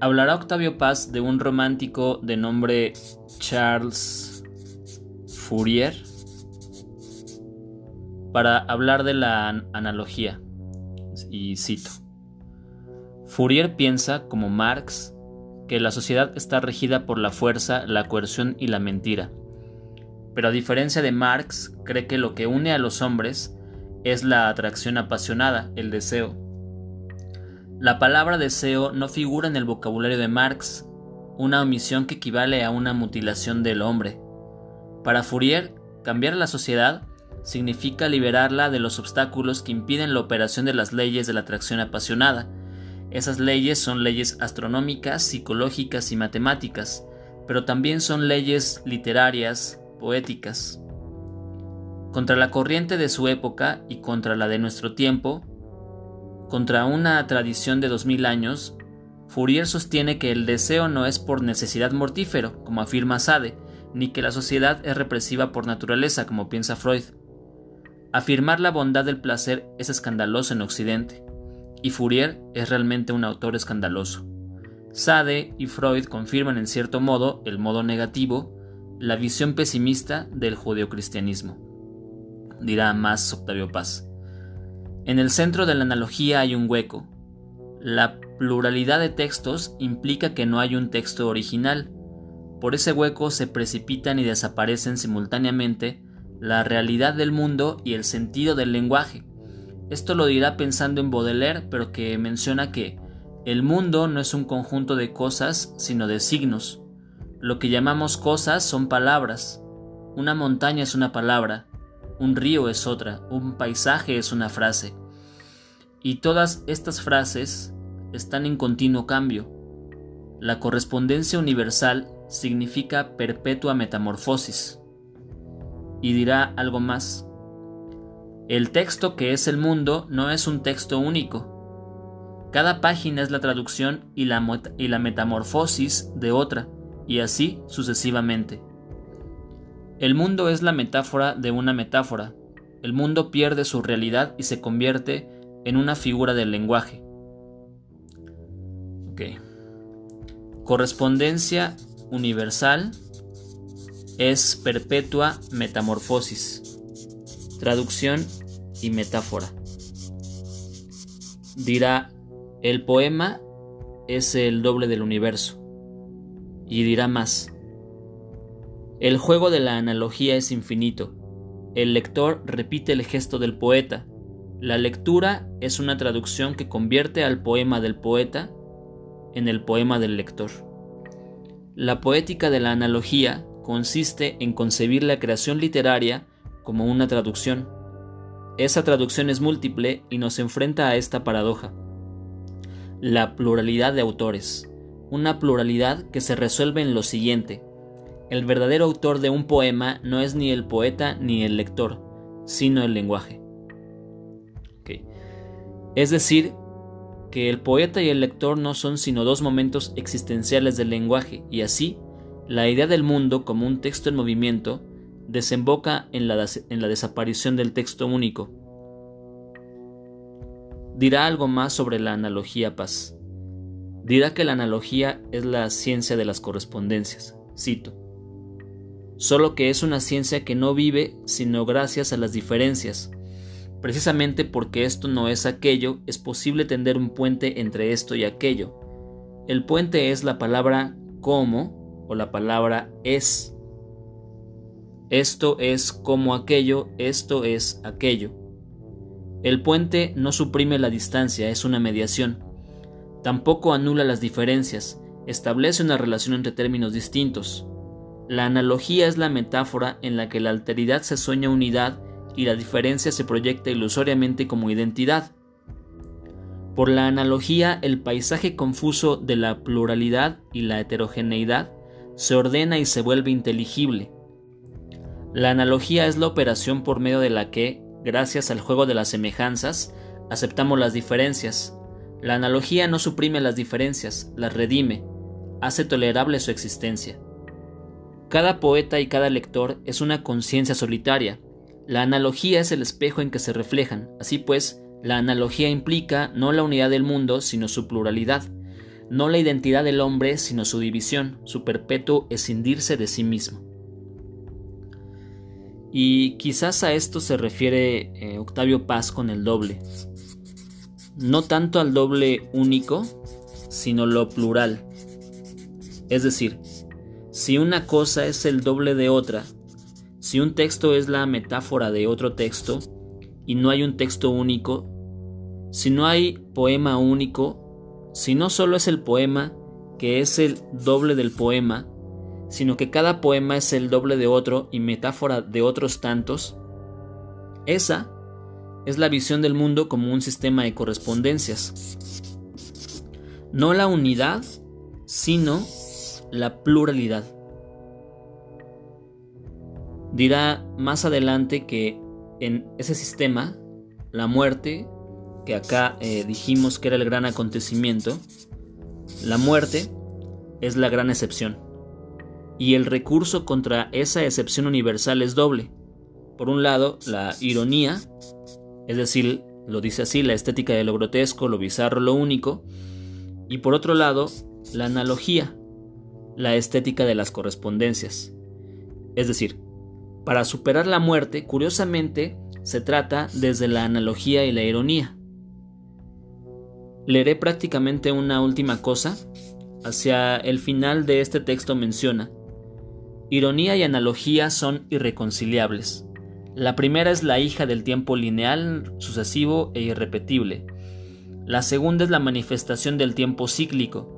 hablará Octavio Paz de un romántico de nombre Charles Fourier para hablar de la analogía. Y cito. Fourier piensa, como Marx, que la sociedad está regida por la fuerza, la coerción y la mentira. Pero a diferencia de Marx, cree que lo que une a los hombres es la atracción apasionada, el deseo. La palabra deseo no figura en el vocabulario de Marx, una omisión que equivale a una mutilación del hombre. Para Fourier, cambiar la sociedad significa liberarla de los obstáculos que impiden la operación de las leyes de la atracción apasionada, esas leyes son leyes astronómicas, psicológicas y matemáticas, pero también son leyes literarias, poéticas. Contra la corriente de su época y contra la de nuestro tiempo, contra una tradición de dos mil años, Fourier sostiene que el deseo no es por necesidad mortífero, como afirma Sade, ni que la sociedad es represiva por naturaleza, como piensa Freud. Afirmar la bondad del placer es escandaloso en Occidente y Fourier es realmente un autor escandaloso. Sade y Freud confirman en cierto modo, el modo negativo, la visión pesimista del judeocristianismo. Dirá más Octavio Paz. En el centro de la analogía hay un hueco. La pluralidad de textos implica que no hay un texto original. Por ese hueco se precipitan y desaparecen simultáneamente la realidad del mundo y el sentido del lenguaje. Esto lo dirá pensando en Baudelaire, pero que menciona que el mundo no es un conjunto de cosas, sino de signos. Lo que llamamos cosas son palabras. Una montaña es una palabra, un río es otra, un paisaje es una frase. Y todas estas frases están en continuo cambio. La correspondencia universal significa perpetua metamorfosis. Y dirá algo más. El texto que es el mundo no es un texto único. Cada página es la traducción y la, y la metamorfosis de otra, y así sucesivamente. El mundo es la metáfora de una metáfora. El mundo pierde su realidad y se convierte en una figura del lenguaje. Correspondencia universal es perpetua metamorfosis. Traducción y metáfora. Dirá, el poema es el doble del universo. Y dirá más. El juego de la analogía es infinito. El lector repite el gesto del poeta. La lectura es una traducción que convierte al poema del poeta en el poema del lector. La poética de la analogía consiste en concebir la creación literaria como una traducción. Esa traducción es múltiple y nos enfrenta a esta paradoja. La pluralidad de autores. Una pluralidad que se resuelve en lo siguiente. El verdadero autor de un poema no es ni el poeta ni el lector, sino el lenguaje. Es decir, que el poeta y el lector no son sino dos momentos existenciales del lenguaje, y así, la idea del mundo como un texto en movimiento desemboca en la, en la desaparición del texto único. Dirá algo más sobre la analogía paz. Dirá que la analogía es la ciencia de las correspondencias. Cito. Solo que es una ciencia que no vive sino gracias a las diferencias. Precisamente porque esto no es aquello, es posible tender un puente entre esto y aquello. El puente es la palabra como o la palabra es esto es como aquello, esto es aquello. El puente no suprime la distancia, es una mediación. Tampoco anula las diferencias, establece una relación entre términos distintos. La analogía es la metáfora en la que la alteridad se sueña unidad y la diferencia se proyecta ilusoriamente como identidad. Por la analogía, el paisaje confuso de la pluralidad y la heterogeneidad se ordena y se vuelve inteligible. La analogía es la operación por medio de la que, gracias al juego de las semejanzas, aceptamos las diferencias. La analogía no suprime las diferencias, las redime, hace tolerable su existencia. Cada poeta y cada lector es una conciencia solitaria. La analogía es el espejo en que se reflejan. Así pues, la analogía implica no la unidad del mundo, sino su pluralidad. no la identidad del hombre, sino su división, su perpetuo escindirse de sí mismo. Y quizás a esto se refiere eh, Octavio Paz con el doble. No tanto al doble único, sino lo plural. Es decir, si una cosa es el doble de otra, si un texto es la metáfora de otro texto y no hay un texto único, si no hay poema único, si no solo es el poema que es el doble del poema, sino que cada poema es el doble de otro y metáfora de otros tantos, esa es la visión del mundo como un sistema de correspondencias. No la unidad, sino la pluralidad. Dirá más adelante que en ese sistema, la muerte, que acá eh, dijimos que era el gran acontecimiento, la muerte es la gran excepción. Y el recurso contra esa excepción universal es doble. Por un lado, la ironía, es decir, lo dice así, la estética de lo grotesco, lo bizarro, lo único, y por otro lado, la analogía, la estética de las correspondencias. Es decir, para superar la muerte, curiosamente, se trata desde la analogía y la ironía. Leeré prácticamente una última cosa. Hacia el final de este texto menciona, Ironía y analogía son irreconciliables. La primera es la hija del tiempo lineal, sucesivo e irrepetible. La segunda es la manifestación del tiempo cíclico.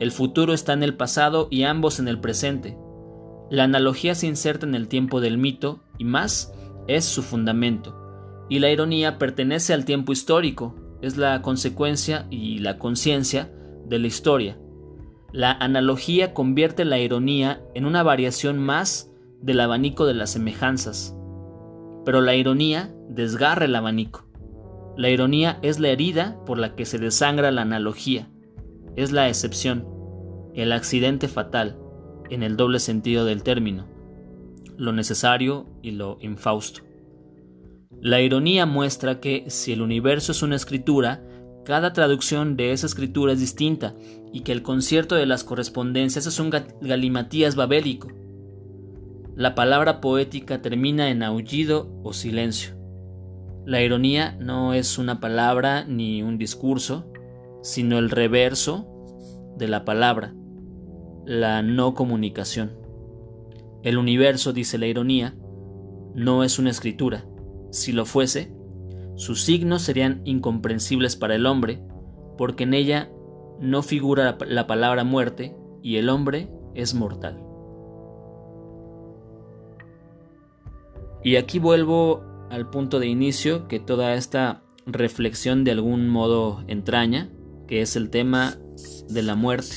El futuro está en el pasado y ambos en el presente. La analogía se inserta en el tiempo del mito y más es su fundamento. Y la ironía pertenece al tiempo histórico, es la consecuencia y la conciencia de la historia. La analogía convierte la ironía en una variación más del abanico de las semejanzas. Pero la ironía desgarra el abanico. La ironía es la herida por la que se desangra la analogía. Es la excepción, el accidente fatal, en el doble sentido del término, lo necesario y lo infausto. La ironía muestra que si el universo es una escritura, cada traducción de esa escritura es distinta y que el concierto de las correspondencias es un galimatías babélico. La palabra poética termina en aullido o silencio. La ironía no es una palabra ni un discurso, sino el reverso de la palabra, la no comunicación. El universo, dice la ironía, no es una escritura. Si lo fuese, sus signos serían incomprensibles para el hombre, porque en ella no figura la palabra muerte y el hombre es mortal. Y aquí vuelvo al punto de inicio que toda esta reflexión de algún modo entraña, que es el tema de la muerte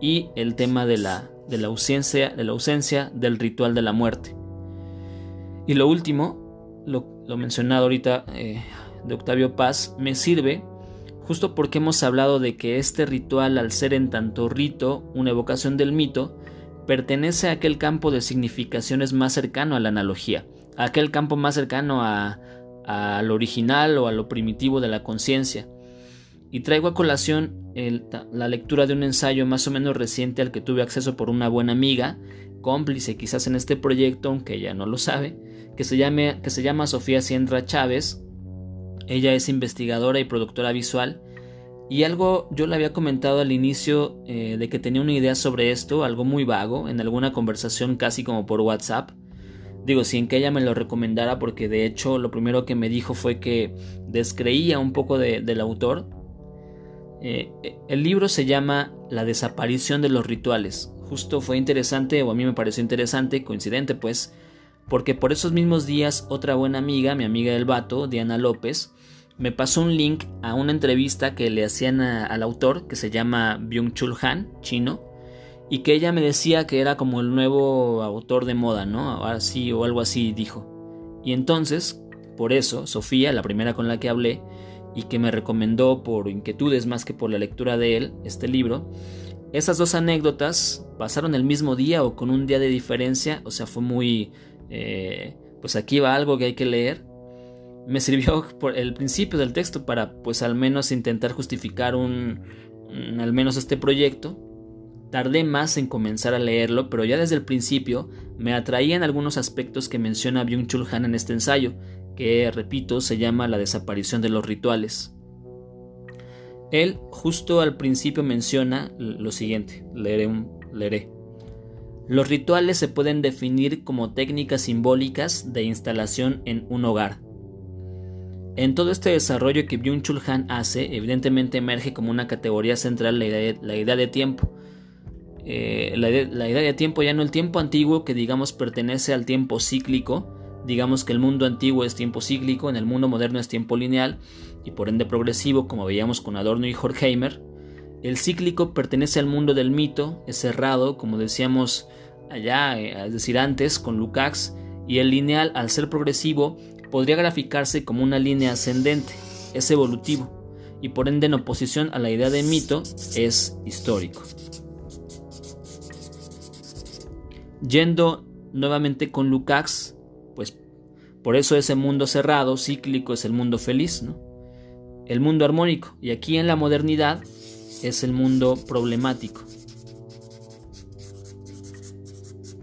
y el tema de la, de la, ausencia, de la ausencia del ritual de la muerte. Y lo último, lo, mencionado ahorita eh, de Octavio Paz, me sirve justo porque hemos hablado de que este ritual, al ser en tanto rito, una evocación del mito, pertenece a aquel campo de significaciones más cercano a la analogía, a aquel campo más cercano a, a lo original o a lo primitivo de la conciencia y traigo a colación la lectura de un ensayo más o menos reciente al que tuve acceso por una buena amiga, cómplice quizás en este proyecto, aunque ella no lo sabe, que se, llame, que se llama Sofía Siendra Chávez. Ella es investigadora y productora visual. Y algo yo le había comentado al inicio eh, de que tenía una idea sobre esto, algo muy vago, en alguna conversación casi como por WhatsApp. Digo, sin que ella me lo recomendara, porque de hecho lo primero que me dijo fue que descreía un poco del autor, eh, el libro se llama La desaparición de los rituales. Justo fue interesante, o a mí me pareció interesante, coincidente pues, porque por esos mismos días otra buena amiga, mi amiga del vato, Diana López, me pasó un link a una entrevista que le hacían al autor, que se llama Byung-Chul Han, chino, y que ella me decía que era como el nuevo autor de moda, ¿no? Así o algo así dijo. Y entonces, por eso, Sofía, la primera con la que hablé, y que me recomendó por inquietudes más que por la lectura de él, este libro, esas dos anécdotas pasaron el mismo día o con un día de diferencia, o sea, fue muy... Eh, pues aquí va algo que hay que leer. Me sirvió por el principio del texto para pues al menos intentar justificar un, al menos este proyecto. Tardé más en comenzar a leerlo, pero ya desde el principio me atraían algunos aspectos que menciona Byung-Chul Han en este ensayo, que, repito, se llama La desaparición de los rituales. Él justo al principio menciona lo siguiente, leeré. Los rituales se pueden definir como técnicas simbólicas de instalación en un hogar. En todo este desarrollo que Byung-Chul Han hace, evidentemente emerge como una categoría central la idea de, tiempo. Eh, la, la idea de tiempo ya no el tiempo antiguo que digamos pertenece al tiempo cíclico, digamos que el mundo antiguo es tiempo cíclico, en el mundo moderno es tiempo lineal y por ende progresivo, como veíamos con Adorno y Horkheimer. El cíclico pertenece al mundo del mito, es cerrado, como decíamos allá, eh, es decir, antes, con Lukács, y el lineal, al ser progresivo, podría graficarse como una línea ascendente, es evolutivo, y por ende en oposición a la idea de mito, es histórico. Yendo nuevamente con Lukács, por eso ese mundo cerrado, cíclico, es el mundo feliz, ¿no? El mundo armónico, y aquí en la modernidad es el mundo problemático.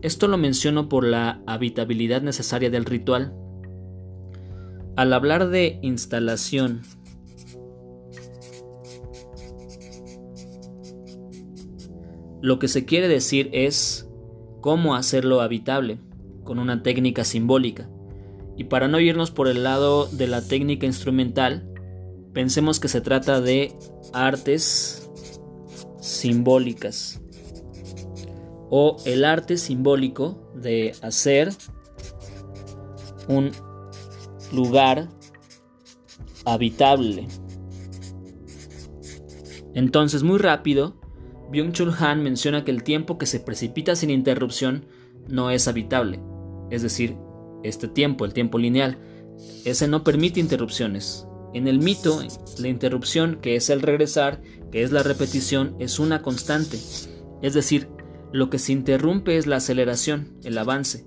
Esto lo menciono por la habitabilidad necesaria del ritual. Al hablar de instalación, lo que se quiere decir es cómo hacerlo habitable, con una técnica simbólica. Y para no irnos por el lado de la técnica instrumental, pensemos que se trata de artes simbólicas o el arte simbólico de hacer un lugar habitable. Entonces, muy rápido, Byung-Chul Han menciona que el tiempo que se precipita sin interrupción no es habitable, es decir, este tiempo, el tiempo lineal, ese no permite interrupciones. En el mito, la interrupción, que es el regresar, que es la repetición, es una constante, es decir, lo que se interrumpe es la aceleración, el avance.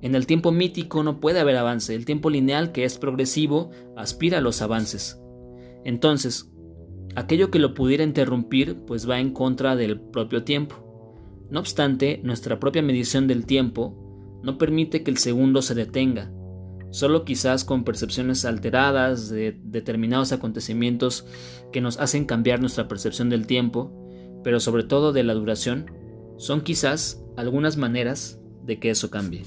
En el tiempo mítico no puede haber avance, el tiempo lineal que es progresivo aspira a los avances. Entonces, aquello que lo pudiera interrumpir pues va en contra del propio tiempo. No obstante, nuestra propia medición del tiempo no permite que el segundo se detenga, solo quizás con percepciones alteradas de determinados acontecimientos que nos hacen cambiar nuestra percepción del tiempo, pero sobre todo de la duración, son quizás algunas maneras de que eso cambie.